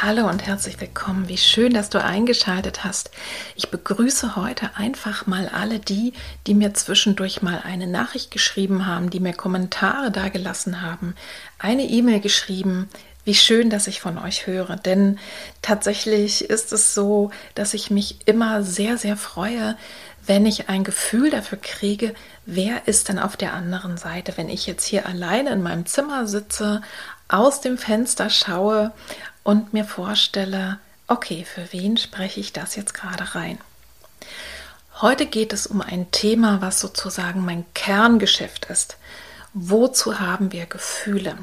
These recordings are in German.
Hallo und herzlich willkommen. Wie schön, dass du eingeschaltet hast. Ich begrüße heute einfach mal alle die, die mir zwischendurch mal eine Nachricht geschrieben haben, die mir Kommentare dagelassen haben, eine E-Mail geschrieben. Wie schön, dass ich von euch höre, denn tatsächlich ist es so, dass ich mich immer sehr, sehr freue, wenn ich ein Gefühl dafür kriege, wer ist denn auf der anderen Seite, wenn ich jetzt hier alleine in meinem Zimmer sitze, aus dem Fenster schaue und mir vorstelle, okay, für wen spreche ich das jetzt gerade rein? Heute geht es um ein Thema, was sozusagen mein Kerngeschäft ist. Wozu haben wir Gefühle?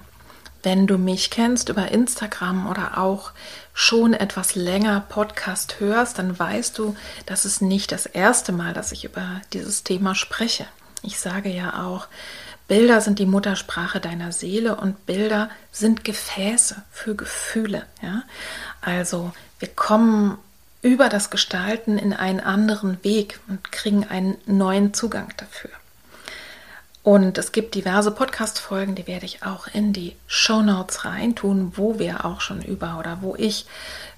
Wenn du mich kennst über Instagram oder auch schon etwas länger Podcast hörst, dann weißt du, dass es nicht das erste Mal, dass ich über dieses Thema spreche. Ich sage ja auch, Bilder sind die Muttersprache deiner Seele und Bilder sind Gefäße für Gefühle. Ja? Also wir kommen über das Gestalten in einen anderen Weg und kriegen einen neuen Zugang dafür. Und es gibt diverse Podcast-Folgen, die werde ich auch in die Show Notes reintun, wo wir auch schon über oder wo ich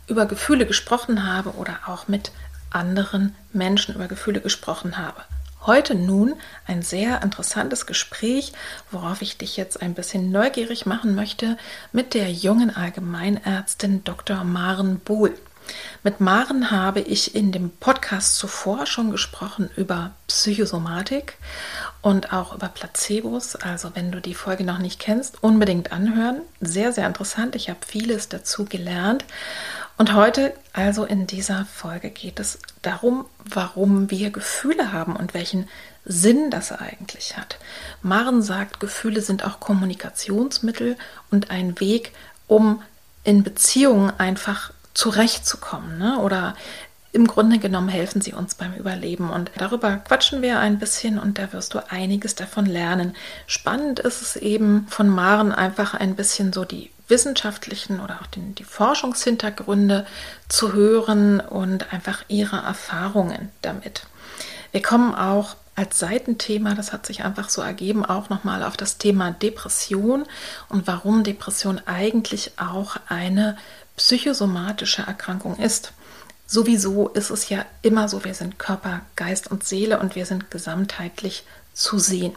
über Gefühle gesprochen habe oder auch mit anderen Menschen über Gefühle gesprochen habe. Heute nun ein sehr interessantes Gespräch, worauf ich dich jetzt ein bisschen neugierig machen möchte, mit der jungen Allgemeinärztin Dr. Maren Bohl. Mit Maren habe ich in dem Podcast zuvor schon gesprochen über Psychosomatik und auch über Placebos. Also wenn du die Folge noch nicht kennst, unbedingt anhören. Sehr, sehr interessant. Ich habe vieles dazu gelernt. Und heute, also in dieser Folge, geht es darum, warum wir Gefühle haben und welchen Sinn das eigentlich hat. Maren sagt, Gefühle sind auch Kommunikationsmittel und ein Weg, um in Beziehungen einfach zurechtzukommen ne? oder im Grunde genommen helfen sie uns beim Überleben und darüber quatschen wir ein bisschen und da wirst du einiges davon lernen. Spannend ist es eben von Maren einfach ein bisschen so die wissenschaftlichen oder auch den, die Forschungshintergründe zu hören und einfach ihre Erfahrungen damit. Wir kommen auch als Seitenthema, das hat sich einfach so ergeben, auch nochmal auf das Thema Depression und warum Depression eigentlich auch eine psychosomatische Erkrankung ist. Sowieso ist es ja immer so, wir sind Körper, Geist und Seele und wir sind gesamtheitlich zu sehen.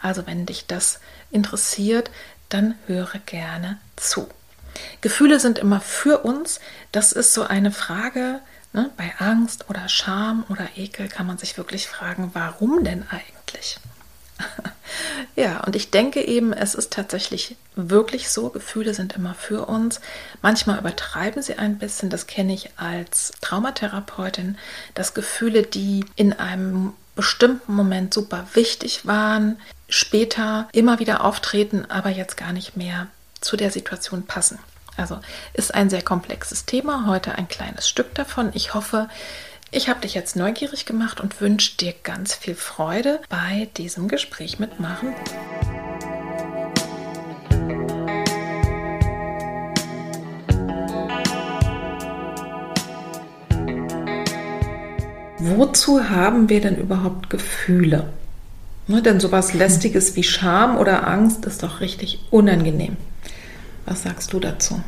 Also wenn dich das interessiert, dann höre gerne zu. Gefühle sind immer für uns. Das ist so eine Frage. Ne? Bei Angst oder Scham oder Ekel kann man sich wirklich fragen, warum denn eigentlich? ja, und ich denke eben, es ist tatsächlich wirklich so, Gefühle sind immer für uns. Manchmal übertreiben sie ein bisschen, das kenne ich als Traumatherapeutin, dass Gefühle, die in einem bestimmten Moment super wichtig waren, später immer wieder auftreten, aber jetzt gar nicht mehr zu der Situation passen. Also ist ein sehr komplexes Thema, heute ein kleines Stück davon. Ich hoffe, ich habe dich jetzt neugierig gemacht und wünsche dir ganz viel Freude bei diesem Gespräch mit Maren. Wozu haben wir denn überhaupt Gefühle? Ne, denn sowas Lästiges wie Scham oder Angst ist doch richtig unangenehm. Was sagst du dazu?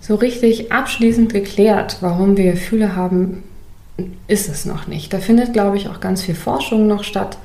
So richtig abschließend geklärt, warum wir Gefühle haben, ist es noch nicht. Da findet, glaube ich, auch ganz viel Forschung noch statt,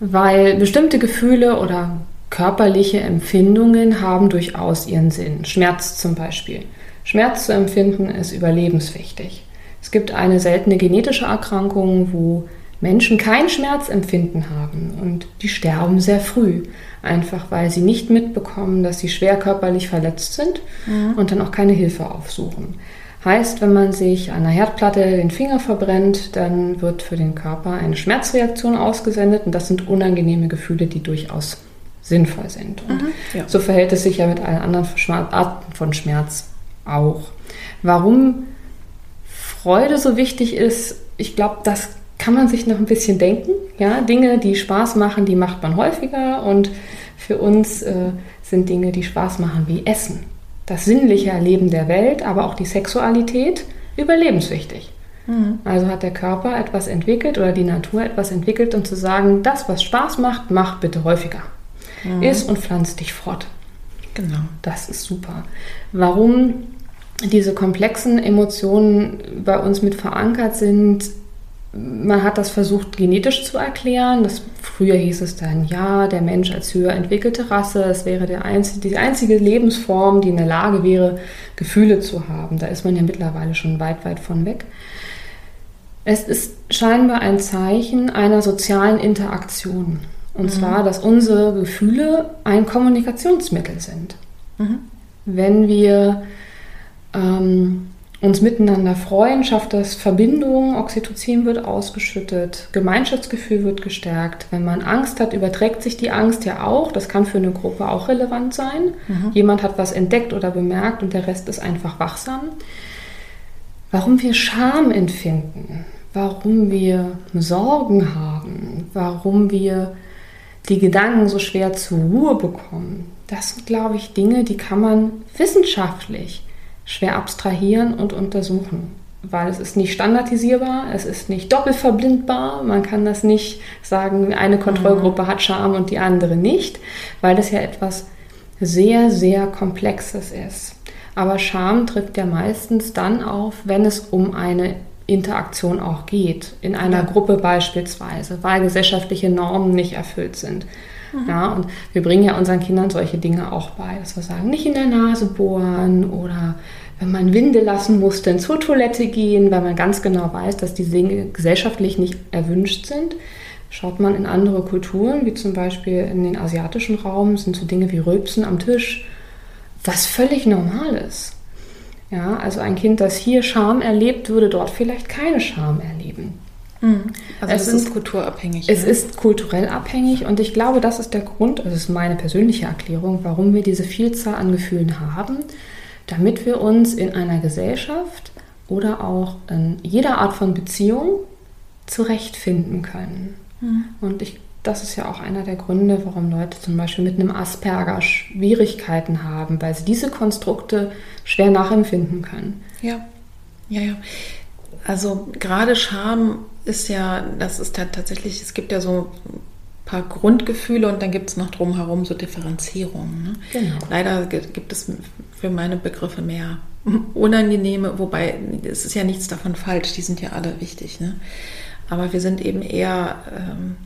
weil bestimmte Gefühle oder körperliche Empfindungen haben durchaus ihren Sinn. Schmerz zum Beispiel. Schmerz zu empfinden ist überlebenswichtig. Es gibt eine seltene genetische Erkrankung, wo Menschen kein Schmerzempfinden haben und die sterben sehr früh, einfach weil sie nicht mitbekommen, dass sie schwer körperlich verletzt sind mhm. und dann auch keine Hilfe aufsuchen. Heißt, wenn man sich an einer Herdplatte den Finger verbrennt, dann wird für den Körper eine Schmerzreaktion ausgesendet und das sind unangenehme Gefühle, die durchaus sinnvoll sind. Und mhm, ja. so verhält es sich ja mit allen anderen Arten von Schmerz auch. Warum Freude so wichtig ist, ich glaube, das kann man sich noch ein bisschen denken. Ja, Dinge, die Spaß machen, die macht man häufiger und für uns äh, sind Dinge, die Spaß machen, wie Essen. Das sinnliche Erleben der Welt, aber auch die Sexualität überlebenswichtig. Mhm. Also hat der Körper etwas entwickelt oder die Natur etwas entwickelt, um zu sagen, das, was Spaß macht, mach bitte häufiger. Mhm. Iss und pflanz dich fort. Genau. Das ist super. Warum diese komplexen Emotionen bei uns mit verankert sind, man hat das versucht genetisch zu erklären. Das, früher hieß es dann, ja, der Mensch als höher entwickelte Rasse, es wäre der einzige, die einzige Lebensform, die in der Lage wäre, Gefühle zu haben. Da ist man ja mittlerweile schon weit, weit von weg. Es ist scheinbar ein Zeichen einer sozialen Interaktion. Und mhm. zwar, dass unsere Gefühle ein Kommunikationsmittel sind. Mhm. Wenn wir ähm, uns miteinander freuen, schafft das Verbindung, Oxytocin wird ausgeschüttet, Gemeinschaftsgefühl wird gestärkt. Wenn man Angst hat, überträgt sich die Angst ja auch. Das kann für eine Gruppe auch relevant sein. Mhm. Jemand hat was entdeckt oder bemerkt und der Rest ist einfach wachsam. Warum wir Scham empfinden, warum wir Sorgen haben, warum wir die Gedanken so schwer zur Ruhe bekommen, das sind, glaube ich, Dinge, die kann man wissenschaftlich schwer abstrahieren und untersuchen, weil es ist nicht standardisierbar, es ist nicht doppelverblindbar, man kann das nicht sagen, eine Kontrollgruppe hat Scham und die andere nicht, weil das ja etwas sehr, sehr Komplexes ist. Aber Scham tritt ja meistens dann auf, wenn es um eine Interaktion auch geht, in einer ja. Gruppe beispielsweise, weil gesellschaftliche Normen nicht erfüllt sind. Mhm. Ja, und wir bringen ja unseren Kindern solche Dinge auch bei, dass wir sagen, nicht in der Nase bohren oder wenn man Winde lassen muss, dann zur Toilette gehen, weil man ganz genau weiß, dass diese Dinge gesellschaftlich nicht erwünscht sind. Schaut man in andere Kulturen, wie zum Beispiel in den asiatischen Raum, sind so Dinge wie Rülpsen am Tisch, was völlig normal ist. Ja, also ein Kind, das hier Scham erlebt, würde dort vielleicht keine Scham erleben. Mhm. Also es, ist kulturabhängig. Es ne? ist kulturell abhängig und ich glaube, das ist der Grund, das ist meine persönliche Erklärung, warum wir diese Vielzahl an Gefühlen haben, damit wir uns in einer Gesellschaft oder auch in jeder Art von Beziehung zurechtfinden können. Mhm. Und ich, das ist ja auch einer der Gründe, warum Leute zum Beispiel mit einem Asperger Schwierigkeiten haben, weil sie diese Konstrukte schwer nachempfinden können. Ja, ja, ja. Also gerade Scham ist ja, das ist tatsächlich, es gibt ja so paar Grundgefühle und dann gibt es noch drumherum so Differenzierungen. Ne? Genau. Leider gibt es für meine Begriffe mehr unangenehme, wobei es ist ja nichts davon falsch, die sind ja alle wichtig. Ne? Aber wir sind eben eher ähm,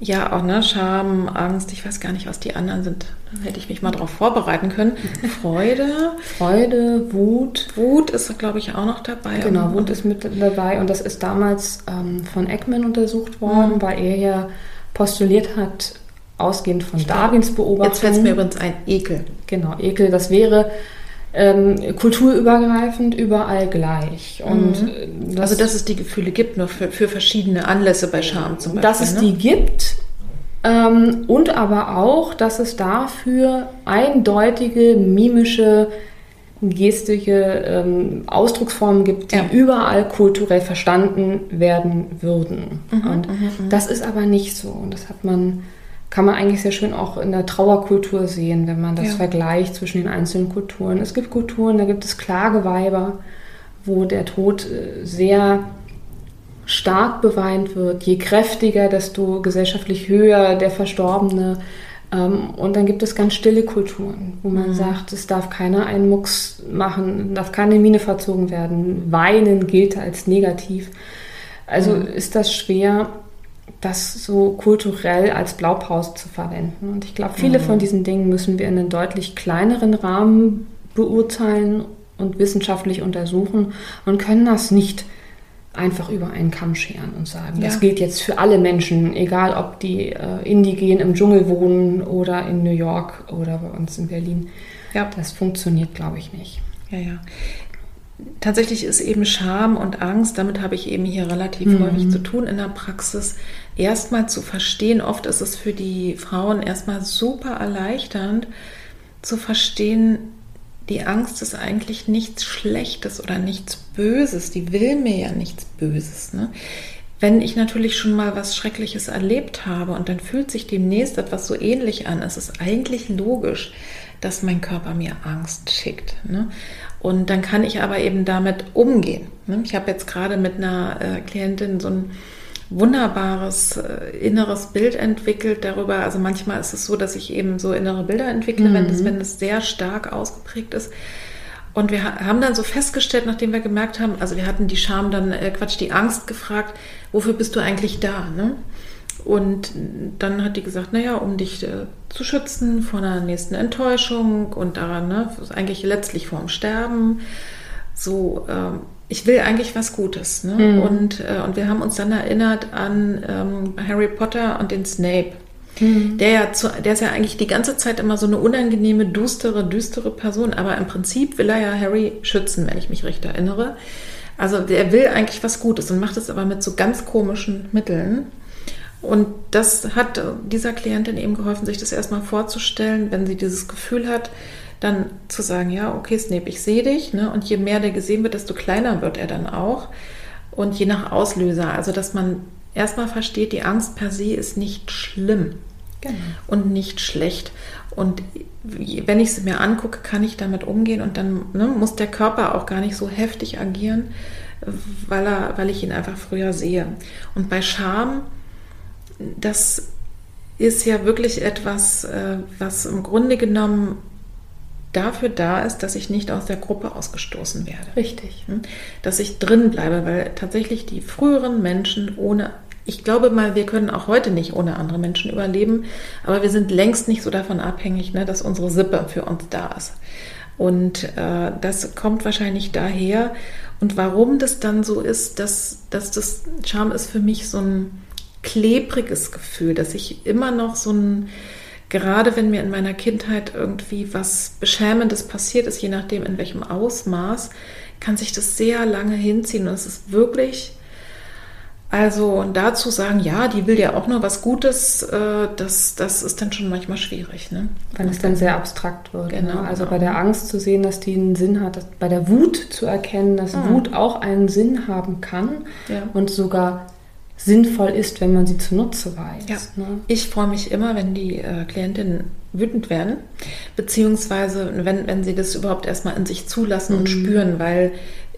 ja, auch ne, Scham, Angst, ich weiß gar nicht, was die anderen sind. Da hätte ich mich mal darauf vorbereiten können. Freude. Freude, Wut. Wut ist, glaube ich, auch noch dabei. Genau, Wut ist mit dabei und das ist damals ähm, von Eckman untersucht worden, mhm. weil er ja postuliert hat, ausgehend von Darwins Beobachtung. Jetzt fällt es mir übrigens ein, Ekel. Genau, Ekel, das wäre ähm, kulturübergreifend überall gleich. Und mhm. Äh, das, also dass es die Gefühle gibt, nur für, für verschiedene Anlässe bei Scham zum Beispiel. Dass es ne? die gibt ähm, und aber auch, dass es dafür eindeutige mimische gestische ähm, Ausdrucksformen gibt, die ja. überall kulturell verstanden werden würden. Mhm, und mhm, mhm. das ist aber nicht so. Und das hat man kann man eigentlich sehr schön auch in der Trauerkultur sehen, wenn man das ja. vergleicht zwischen den einzelnen Kulturen. Es gibt Kulturen, da gibt es Klageweiber, wo der Tod äh, sehr stark beweint wird. Je kräftiger, desto gesellschaftlich höher der Verstorbene. Ähm, und dann gibt es ganz stille Kulturen, wo man mhm. sagt, es darf keiner einen Mucks machen, darf keine Mine verzogen werden. Weinen gilt als negativ. Also mhm. ist das schwer das so kulturell als Blaupause zu verwenden. Und ich glaube, viele mhm. von diesen Dingen müssen wir in einem deutlich kleineren Rahmen beurteilen und wissenschaftlich untersuchen und können das nicht einfach über einen Kamm scheren und sagen, ja. das gilt jetzt für alle Menschen, egal ob die äh, indigen im Dschungel wohnen oder in New York oder bei uns in Berlin. Ja. Das funktioniert, glaube ich, nicht. Ja, ja tatsächlich ist eben Scham und Angst, damit habe ich eben hier relativ mhm. häufig zu tun in der Praxis, erstmal zu verstehen. Oft ist es für die Frauen erstmal super erleichternd zu verstehen, die Angst ist eigentlich nichts Schlechtes oder nichts Böses. Die will mir ja nichts Böses. Ne? Wenn ich natürlich schon mal was Schreckliches erlebt habe und dann fühlt sich demnächst etwas so ähnlich an, ist es eigentlich logisch, dass mein Körper mir Angst schickt. Ne? Und dann kann ich aber eben damit umgehen. Ne? Ich habe jetzt gerade mit einer äh, Klientin so ein wunderbares äh, inneres Bild entwickelt darüber. Also manchmal ist es so, dass ich eben so innere Bilder entwickle, mhm. wenn, es, wenn es sehr stark ausgeprägt ist. Und wir haben dann so festgestellt, nachdem wir gemerkt haben, also wir hatten die Scham dann, äh, Quatsch, die Angst gefragt, wofür bist du eigentlich da? Ne? Und dann hat die gesagt, naja, um dich äh, zu schützen vor einer nächsten Enttäuschung und daran, ne, eigentlich letztlich vorm Sterben. So, ähm, ich will eigentlich was Gutes. Ne? Mhm. Und, äh, und wir haben uns dann erinnert an ähm, Harry Potter und den Snape. Mhm. Der, ja zu, der ist ja eigentlich die ganze Zeit immer so eine unangenehme, düstere, düstere Person, aber im Prinzip will er ja Harry schützen, wenn ich mich recht erinnere. Also der will eigentlich was Gutes und macht es aber mit so ganz komischen Mitteln. Und das hat dieser Klientin eben geholfen, sich das erstmal vorzustellen, wenn sie dieses Gefühl hat, dann zu sagen, ja, okay, Snape, ich sehe dich. Ne? Und je mehr der gesehen wird, desto kleiner wird er dann auch. Und je nach Auslöser, also dass man erstmal versteht, die Angst per se ist nicht schlimm genau. und nicht schlecht. Und wenn ich sie mir angucke, kann ich damit umgehen und dann ne, muss der Körper auch gar nicht so heftig agieren, weil, er, weil ich ihn einfach früher sehe. Und bei Scham das ist ja wirklich etwas, äh, was im Grunde genommen dafür da ist, dass ich nicht aus der Gruppe ausgestoßen werde. Richtig. Hm? Dass ich drin bleibe, weil tatsächlich die früheren Menschen ohne, ich glaube mal, wir können auch heute nicht ohne andere Menschen überleben, aber wir sind längst nicht so davon abhängig, ne, dass unsere Sippe für uns da ist. Und äh, das kommt wahrscheinlich daher. Und warum das dann so ist, dass, dass das Charme ist für mich so ein klebriges Gefühl, dass ich immer noch so ein, gerade wenn mir in meiner Kindheit irgendwie was Beschämendes passiert ist, je nachdem in welchem Ausmaß, kann sich das sehr lange hinziehen. Und es ist wirklich, also dazu sagen, ja, die will ja auch nur was Gutes, äh, das, das ist dann schon manchmal schwierig. Ne? Weil es dann sehr abstrakt wird. Ne? Genau, ne? Also genau. bei der Angst zu sehen, dass die einen Sinn hat, bei der Wut zu erkennen, dass mhm. Wut auch einen Sinn haben kann ja. und sogar sinnvoll ist, wenn man sie zunutze weiß. Ja. Ne? Ich freue mich immer, wenn die äh, Klientinnen wütend werden, beziehungsweise wenn, wenn sie das überhaupt erstmal in sich zulassen mhm. und spüren, weil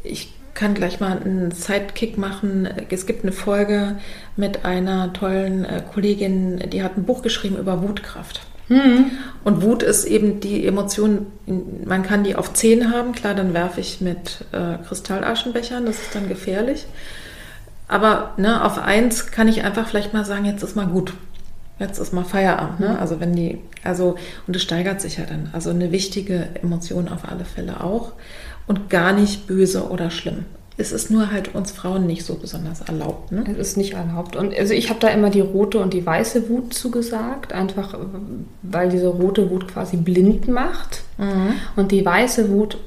ich kann gleich mal einen Sidekick machen. Es gibt eine Folge mit einer tollen äh, Kollegin, die hat ein Buch geschrieben über Wutkraft. Mhm. Und Wut ist eben die Emotion, man kann die auf 10 haben, klar, dann werfe ich mit äh, Kristallaschenbechern, das ist dann gefährlich. Aber ne, auf eins kann ich einfach vielleicht mal sagen, jetzt ist mal gut. Jetzt ist mal Feierabend. Ne? Mhm. Also wenn die, also, und es steigert sich ja dann. Also eine wichtige Emotion auf alle Fälle auch. Und gar nicht böse oder schlimm. Es ist nur halt uns Frauen nicht so besonders erlaubt. Ne? Es ist nicht erlaubt. Und also ich habe da immer die rote und die weiße Wut zugesagt, einfach weil diese rote Wut quasi blind macht. Mhm. Und die weiße Wut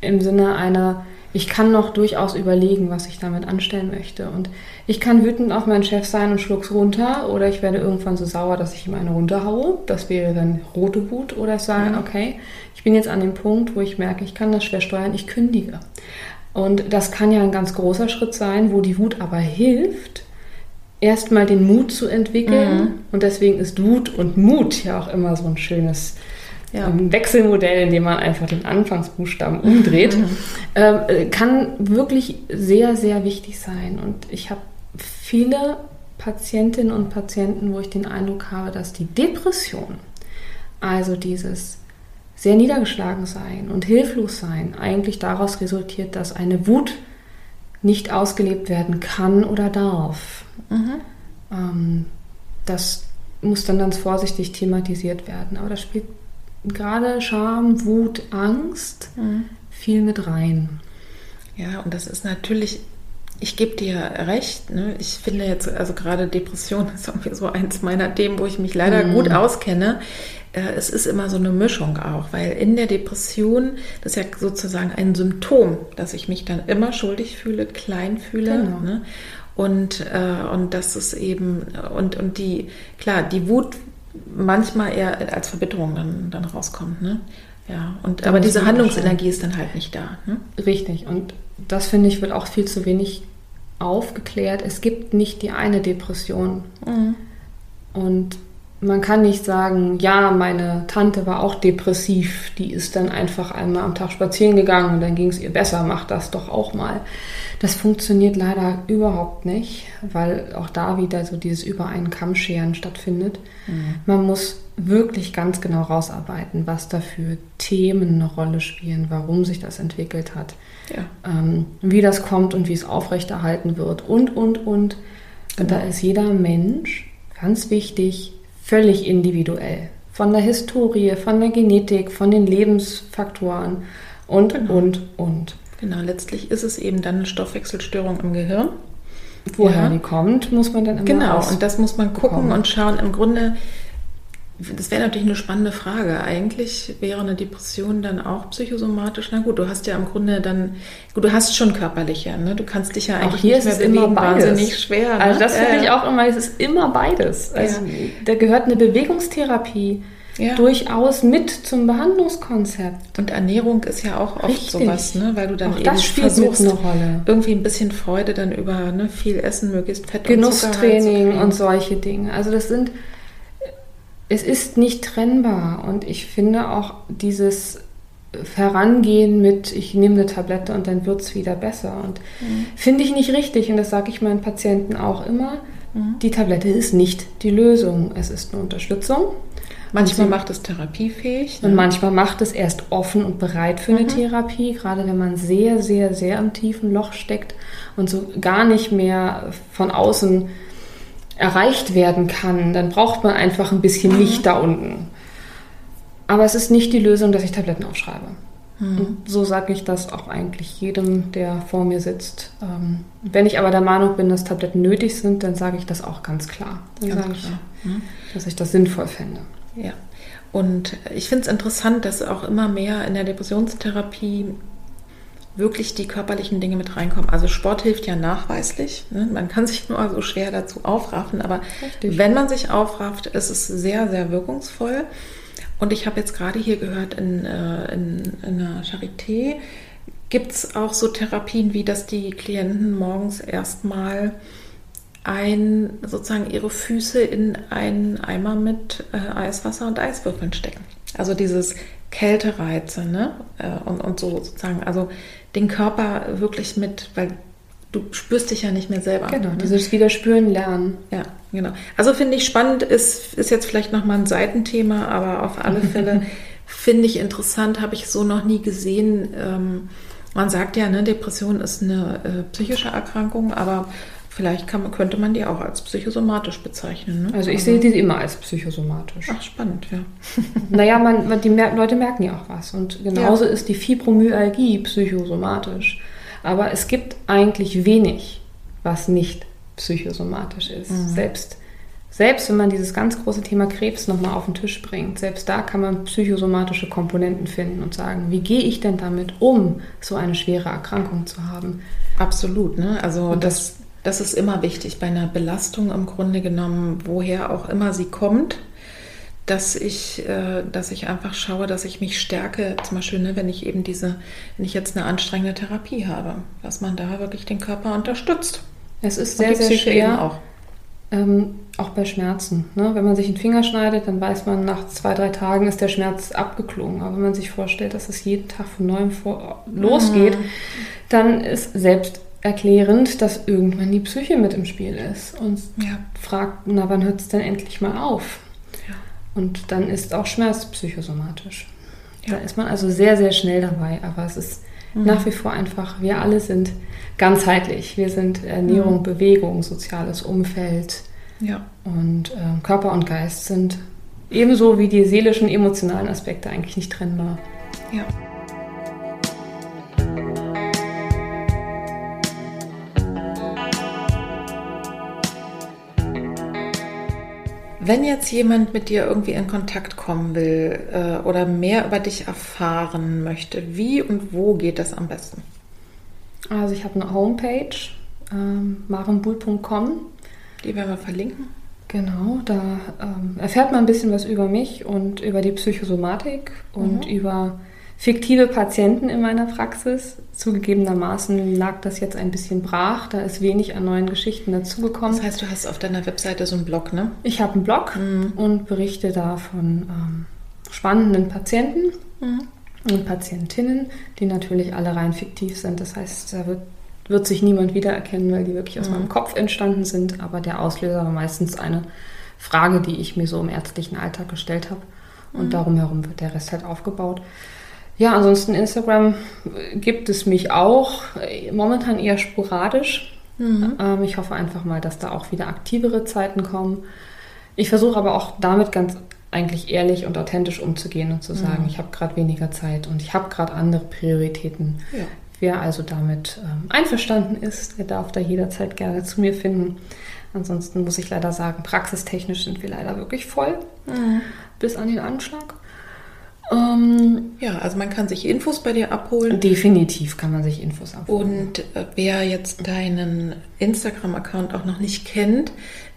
im Sinne einer ich kann noch durchaus überlegen, was ich damit anstellen möchte. Und ich kann wütend auf meinen Chef sein und schluck's runter oder ich werde irgendwann so sauer, dass ich ihm eine runterhaue. Das wäre dann rote Wut. Oder ich sage, mhm. okay, ich bin jetzt an dem Punkt, wo ich merke, ich kann das schwer steuern, ich kündige. Und das kann ja ein ganz großer Schritt sein, wo die Wut aber hilft, erstmal den Mut zu entwickeln. Mhm. Und deswegen ist Wut und Mut ja auch immer so ein schönes ja. ein Wechselmodell, in dem man einfach den Anfangsbuchstaben umdreht, mhm. äh, kann wirklich sehr, sehr wichtig sein. Und ich habe viele Patientinnen und Patienten, wo ich den Eindruck habe, dass die Depression, also dieses sehr niedergeschlagen sein und hilflos sein, eigentlich daraus resultiert, dass eine Wut nicht ausgelebt werden kann oder darf. Mhm. Ähm, das muss dann ganz vorsichtig thematisiert werden. Aber da spielt gerade Scham, Wut, Angst mhm. viel mit rein. Ja, und das ist natürlich, ich gebe dir recht, ne? ich finde jetzt, also gerade Depression ist irgendwie so eins meiner Themen, wo ich mich leider mhm. gut auskenne. Äh, es ist immer so eine Mischung auch, weil in der Depression, das ist ja sozusagen ein Symptom, dass ich mich dann immer schuldig fühle, klein fühle. Genau. Ne? Und, äh, und das ist eben, und, und die, klar, die Wut manchmal eher als Verbitterung dann, dann rauskommt. Ne? Ja, und, aber diese Handlungsenergie ist dann halt nicht da. Ne? Richtig, und das finde ich wird auch viel zu wenig aufgeklärt. Es gibt nicht die eine Depression. Mhm. Und man kann nicht sagen, ja, meine Tante war auch depressiv, die ist dann einfach einmal am Tag spazieren gegangen und dann ging es ihr besser, mach das doch auch mal. Das funktioniert leider überhaupt nicht, weil auch da wieder so dieses über einen Kamm scheren stattfindet. Mhm. Man muss wirklich ganz genau rausarbeiten, was da für Themen eine Rolle spielen, warum sich das entwickelt hat, ja. ähm, wie das kommt und wie es aufrechterhalten wird und, und, und. Genau. Und da ist jeder Mensch, ganz wichtig, völlig individuell. Von der Historie, von der Genetik, von den Lebensfaktoren und, genau. und, und. Genau, letztlich ist es eben dann eine Stoffwechselstörung im Gehirn. Woher ja. die kommt, muss man dann immer Genau, und das muss man gucken und schauen. Im Grunde das wäre natürlich eine spannende Frage. Eigentlich wäre eine Depression dann auch psychosomatisch. Na gut, du hast ja im Grunde dann, gut, du hast schon körperliche, ne? Du kannst dich ja eigentlich auch hier nicht mehr ist bewegen, immer beides. wahnsinnig schwer. Ne? Also das finde äh, ich auch immer, es ist immer beides. Also ja. da gehört eine Bewegungstherapie ja. durchaus mit zum Behandlungskonzept. Und Ernährung ist ja auch oft Richtig. sowas, ne? weil du dann auch eben das spielt versuchst, eine Rolle. irgendwie ein bisschen Freude dann über ne, viel Essen, möglichst Fett Genusstraining und, und solche Dinge. Also das sind es ist nicht trennbar und ich finde auch dieses Herangehen mit, ich nehme eine Tablette und dann wird es wieder besser. Und mhm. finde ich nicht richtig, und das sage ich meinen Patienten auch immer, mhm. die Tablette ist nicht die Lösung. Es ist eine Unterstützung. Manchmal macht es therapiefähig. Ne? Und manchmal macht es erst offen und bereit für eine mhm. Therapie, gerade wenn man sehr, sehr, sehr im tiefen Loch steckt und so gar nicht mehr von außen erreicht werden kann, dann braucht man einfach ein bisschen Licht mhm. da unten. Aber es ist nicht die Lösung, dass ich Tabletten aufschreibe. Mhm. Und so sage ich das auch eigentlich jedem, der vor mir sitzt. Ähm, wenn ich aber der Meinung bin, dass Tabletten nötig sind, dann sage ich das auch ganz klar. Dann ganz sage klar. ich, mhm. dass ich das sinnvoll fände. Ja. Und ich finde es interessant, dass auch immer mehr in der Depressionstherapie wirklich die körperlichen Dinge mit reinkommen. Also Sport hilft ja nachweislich. Ne? Man kann sich nur so schwer dazu aufraffen, aber Richtig. wenn man sich aufrafft, ist es sehr, sehr wirkungsvoll. Und ich habe jetzt gerade hier gehört, in, äh, in, in der Charité gibt es auch so Therapien, wie dass die Klienten morgens erstmal ein, sozusagen ihre Füße in einen Eimer mit äh, Eiswasser und Eiswürfeln stecken. Also dieses Kältereize, ne? Äh, und, und so sozusagen. Also den Körper wirklich mit, weil du spürst dich ja nicht mehr selber. Genau, ne? dieses Wiederspüren lernen. Ja, genau. Also finde ich spannend, ist, ist jetzt vielleicht nochmal ein Seitenthema, aber auf alle Fälle finde ich interessant, habe ich so noch nie gesehen. Ähm, man sagt ja, ne, Depression ist eine äh, psychische Erkrankung, aber vielleicht kann, könnte man die auch als psychosomatisch bezeichnen. Ne? Also ich sehe die immer als psychosomatisch. Ach, spannend, ja. naja, man, man, die mer Leute merken ja auch was. Und genauso ja. ist die Fibromyalgie psychosomatisch. Aber es gibt eigentlich wenig, was nicht psychosomatisch ist. Mhm. Selbst, selbst wenn man dieses ganz große Thema Krebs nochmal auf den Tisch bringt, selbst da kann man psychosomatische Komponenten finden und sagen, wie gehe ich denn damit um, so eine schwere Erkrankung zu haben? Absolut, ne? Also und das, das ist immer wichtig bei einer Belastung im Grunde genommen, woher auch immer sie kommt, dass ich, äh, dass ich einfach schaue, dass ich mich stärke, zum Beispiel, ne, wenn ich eben diese, wenn ich jetzt eine anstrengende Therapie habe, dass man da wirklich den Körper unterstützt. Es ist sehr, sehr schwer. Auch. Ähm, auch bei Schmerzen. Ne? Wenn man sich einen Finger schneidet, dann weiß man, nach zwei, drei Tagen ist der Schmerz abgeklungen. Aber wenn man sich vorstellt, dass es jeden Tag von neuem vor losgeht, mhm. dann ist selbst erklärend, dass irgendwann die Psyche mit im Spiel ist und ja. fragt, na, wann hört es denn endlich mal auf? Ja. Und dann ist auch Schmerz psychosomatisch. Ja. Da ist man also sehr, sehr schnell dabei, aber es ist mhm. nach wie vor einfach, wir alle sind ganzheitlich. Wir sind Ernährung, mhm. Bewegung, soziales Umfeld. Und äh, Körper und Geist sind ebenso wie die seelischen, emotionalen Aspekte eigentlich nicht trennbar. Ja. Wenn jetzt jemand mit dir irgendwie in Kontakt kommen will äh, oder mehr über dich erfahren möchte, wie und wo geht das am besten? Also ich habe eine Homepage, ähm, marenbuhl.com. Die werden wir verlinken. Genau, da ähm, erfährt man ein bisschen was über mich und über die Psychosomatik und mhm. über fiktive Patienten in meiner Praxis. Zugegebenermaßen lag das jetzt ein bisschen brach, da ist wenig an neuen Geschichten dazugekommen. Das heißt, du hast auf deiner Webseite so einen Blog, ne? Ich habe einen Blog mhm. und berichte da von ähm, spannenden Patienten mhm. und Patientinnen, die natürlich alle rein fiktiv sind. Das heißt, da wird, wird sich niemand wiedererkennen, weil die wirklich aus mhm. meinem Kopf entstanden sind. Aber der Auslöser war meistens eine Frage, die ich mir so im ärztlichen Alltag gestellt habe. Und mhm. darum herum wird der Rest halt aufgebaut. Ja, ansonsten Instagram gibt es mich auch, momentan eher sporadisch. Mhm. Ähm, ich hoffe einfach mal, dass da auch wieder aktivere Zeiten kommen. Ich versuche aber auch damit ganz eigentlich ehrlich und authentisch umzugehen und zu sagen, mhm. ich habe gerade weniger Zeit und ich habe gerade andere Prioritäten. Ja. Wer also damit ähm, einverstanden ist, der darf da jederzeit gerne zu mir finden. Ansonsten muss ich leider sagen, praxistechnisch sind wir leider wirklich voll mhm. bis an den Anschlag. Ähm, ja, also man kann sich Infos bei dir abholen. Definitiv kann man sich Infos abholen. Und äh, wer jetzt deinen Instagram-Account auch noch nicht kennt,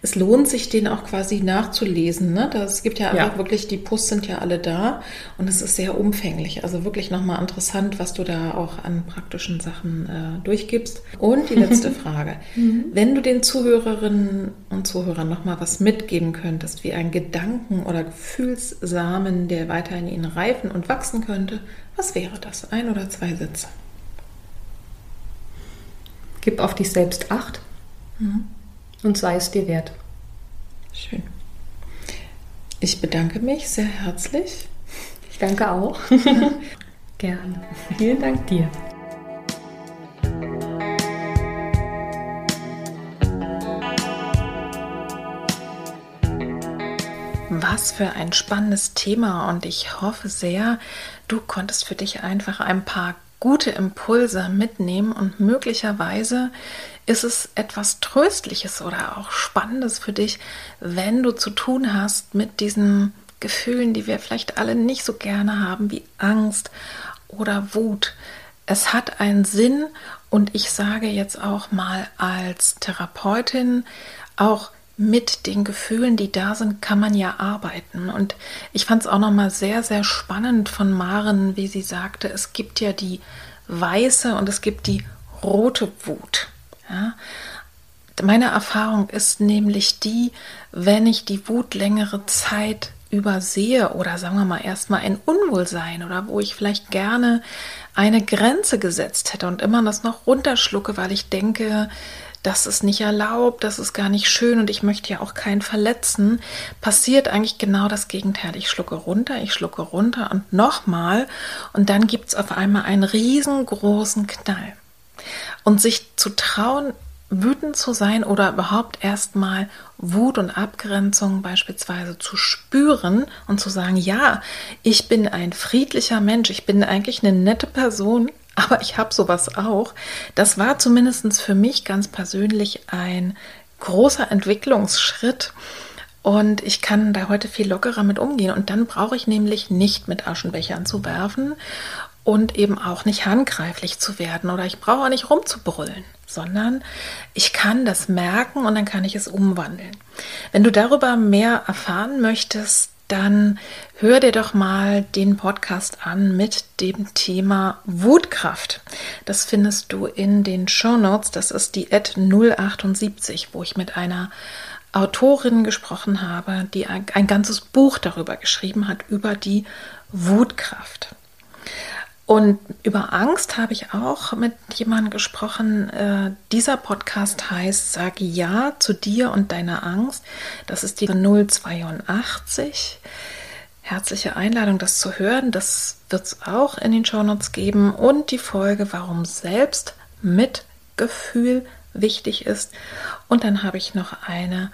es lohnt sich, den auch quasi nachzulesen. Ne? Das gibt ja einfach ja. wirklich, die Posts sind ja alle da und es ist sehr umfänglich. Also wirklich nochmal interessant, was du da auch an praktischen Sachen äh, durchgibst. Und die letzte Frage. Mhm. Wenn du den Zuhörerinnen und Zuhörern nochmal was mitgeben könntest, wie ein Gedanken- oder Gefühlssamen, der weiter in ihnen reifen und wachsen könnte, was wäre das? Ein oder zwei Sätze? Gib auf dich selbst Acht. Mhm und sei es dir wert. Schön. Ich bedanke mich sehr herzlich. Ich danke auch. Gerne. Vielen Dank dir. Was für ein spannendes Thema und ich hoffe sehr, du konntest für dich einfach ein paar gute Impulse mitnehmen und möglicherweise ist es etwas Tröstliches oder auch Spannendes für dich, wenn du zu tun hast mit diesen Gefühlen, die wir vielleicht alle nicht so gerne haben, wie Angst oder Wut. Es hat einen Sinn und ich sage jetzt auch mal als Therapeutin, auch mit den Gefühlen, die da sind, kann man ja arbeiten. Und ich fand es auch nochmal sehr, sehr spannend von Maren, wie sie sagte, es gibt ja die weiße und es gibt die rote Wut. Ja? Meine Erfahrung ist nämlich die, wenn ich die Wut längere Zeit übersehe oder sagen wir mal erstmal ein Unwohlsein oder wo ich vielleicht gerne eine Grenze gesetzt hätte und immer das noch runterschlucke, weil ich denke, das ist nicht erlaubt, das ist gar nicht schön und ich möchte ja auch keinen verletzen, passiert eigentlich genau das Gegenteil. Ich schlucke runter, ich schlucke runter und nochmal und dann gibt es auf einmal einen riesengroßen Knall. Und sich zu trauen, wütend zu sein oder überhaupt erstmal Wut und Abgrenzung beispielsweise zu spüren und zu sagen, ja, ich bin ein friedlicher Mensch, ich bin eigentlich eine nette Person, aber ich habe sowas auch. Das war zumindest für mich ganz persönlich ein großer Entwicklungsschritt. Und ich kann da heute viel lockerer mit umgehen. Und dann brauche ich nämlich nicht mit Aschenbechern zu werfen und eben auch nicht handgreiflich zu werden oder ich brauche auch nicht rumzubrüllen, sondern ich kann das merken und dann kann ich es umwandeln. Wenn du darüber mehr erfahren möchtest, dann hör dir doch mal den Podcast an mit dem Thema Wutkraft. Das findest du in den Show Notes. Das ist die Ad 078, wo ich mit einer Autorin gesprochen habe, die ein, ein ganzes Buch darüber geschrieben hat, über die Wutkraft. Und über Angst habe ich auch mit jemandem gesprochen. Äh, dieser Podcast heißt Sag Ja zu dir und deiner Angst. Das ist die 082. Herzliche Einladung, das zu hören. Das wird es auch in den Shownotes geben. Und die Folge, warum selbst mit Gefühl wichtig ist. Und dann habe ich noch eine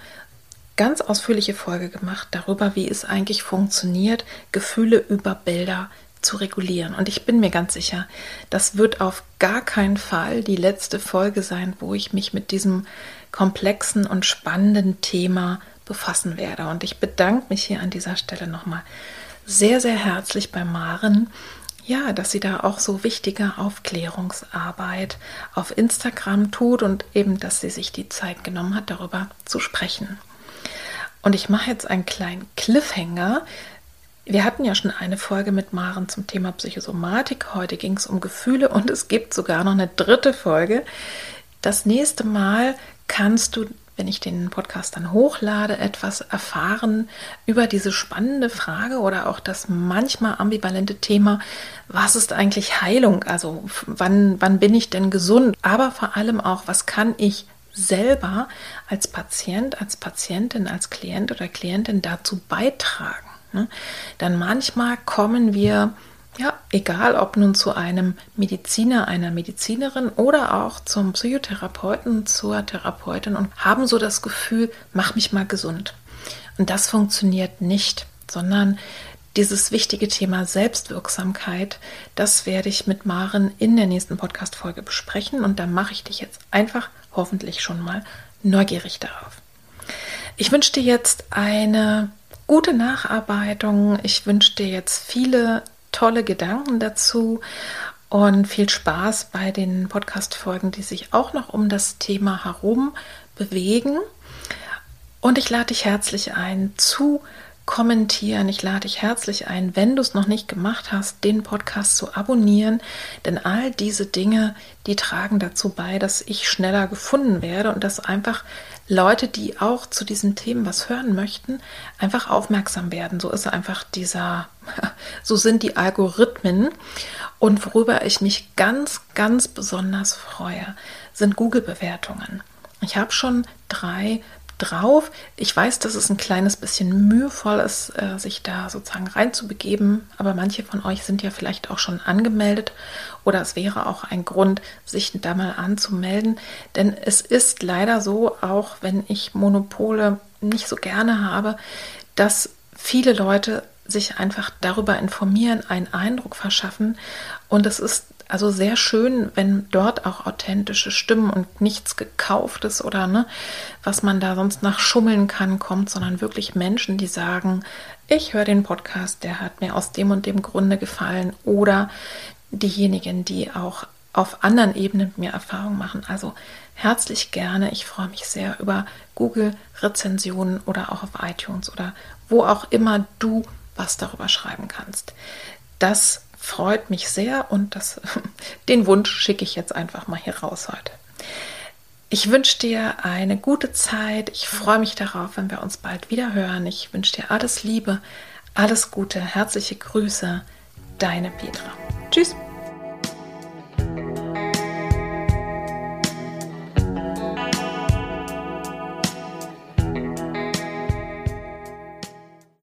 ganz ausführliche Folge gemacht darüber, wie es eigentlich funktioniert, Gefühle über Bilder zu regulieren. Und ich bin mir ganz sicher, das wird auf gar keinen Fall die letzte Folge sein, wo ich mich mit diesem komplexen und spannenden Thema befassen werde. Und ich bedanke mich hier an dieser Stelle nochmal sehr, sehr herzlich bei Maren, ja, dass sie da auch so wichtige Aufklärungsarbeit auf Instagram tut und eben, dass sie sich die Zeit genommen hat, darüber zu sprechen. Und ich mache jetzt einen kleinen Cliffhanger. Wir hatten ja schon eine Folge mit Maren zum Thema Psychosomatik. Heute ging es um Gefühle und es gibt sogar noch eine dritte Folge. Das nächste Mal kannst du, wenn ich den Podcast dann hochlade, etwas erfahren über diese spannende Frage oder auch das manchmal ambivalente Thema, was ist eigentlich Heilung? Also wann, wann bin ich denn gesund? Aber vor allem auch, was kann ich selber als Patient, als Patientin, als Klient oder Klientin dazu beitragen. Ne? Dann manchmal kommen wir, ja, egal ob nun zu einem Mediziner, einer Medizinerin oder auch zum Psychotherapeuten, zur Therapeutin und haben so das Gefühl, mach mich mal gesund. Und das funktioniert nicht, sondern dieses wichtige Thema Selbstwirksamkeit, das werde ich mit Maren in der nächsten Podcast-Folge besprechen und da mache ich dich jetzt einfach hoffentlich schon mal neugierig darauf. Ich wünsche dir jetzt eine gute Nacharbeitung. Ich wünsche dir jetzt viele tolle Gedanken dazu und viel Spaß bei den Podcast-Folgen, die sich auch noch um das Thema herum bewegen. Und ich lade dich herzlich ein zu kommentieren. Ich lade dich herzlich ein, wenn du es noch nicht gemacht hast, den Podcast zu abonnieren. Denn all diese Dinge, die tragen dazu bei, dass ich schneller gefunden werde und dass einfach Leute, die auch zu diesen Themen was hören möchten, einfach aufmerksam werden. So ist einfach dieser, so sind die Algorithmen. Und worüber ich mich ganz, ganz besonders freue, sind Google-Bewertungen. Ich habe schon drei drauf. Ich weiß, dass es ein kleines bisschen mühevoll ist, äh, sich da sozusagen reinzubegeben, aber manche von euch sind ja vielleicht auch schon angemeldet oder es wäre auch ein Grund, sich da mal anzumelden, denn es ist leider so, auch wenn ich Monopole nicht so gerne habe, dass viele Leute sich einfach darüber informieren, einen Eindruck verschaffen und es ist also sehr schön, wenn dort auch authentische Stimmen und nichts gekauftes oder ne, was man da sonst nach schummeln kann, kommt, sondern wirklich Menschen, die sagen, ich höre den Podcast, der hat mir aus dem und dem Grunde gefallen oder diejenigen, die auch auf anderen Ebenen mit mir Erfahrung machen. Also herzlich gerne. Ich freue mich sehr über Google-Rezensionen oder auch auf iTunes oder wo auch immer du was darüber schreiben kannst. Das freut mich sehr und das, den Wunsch schicke ich jetzt einfach mal hier raus heute. Ich wünsche dir eine gute Zeit. Ich freue mich darauf, wenn wir uns bald wieder hören. Ich wünsche dir alles Liebe, alles Gute, herzliche Grüße, deine Petra. Tschüss.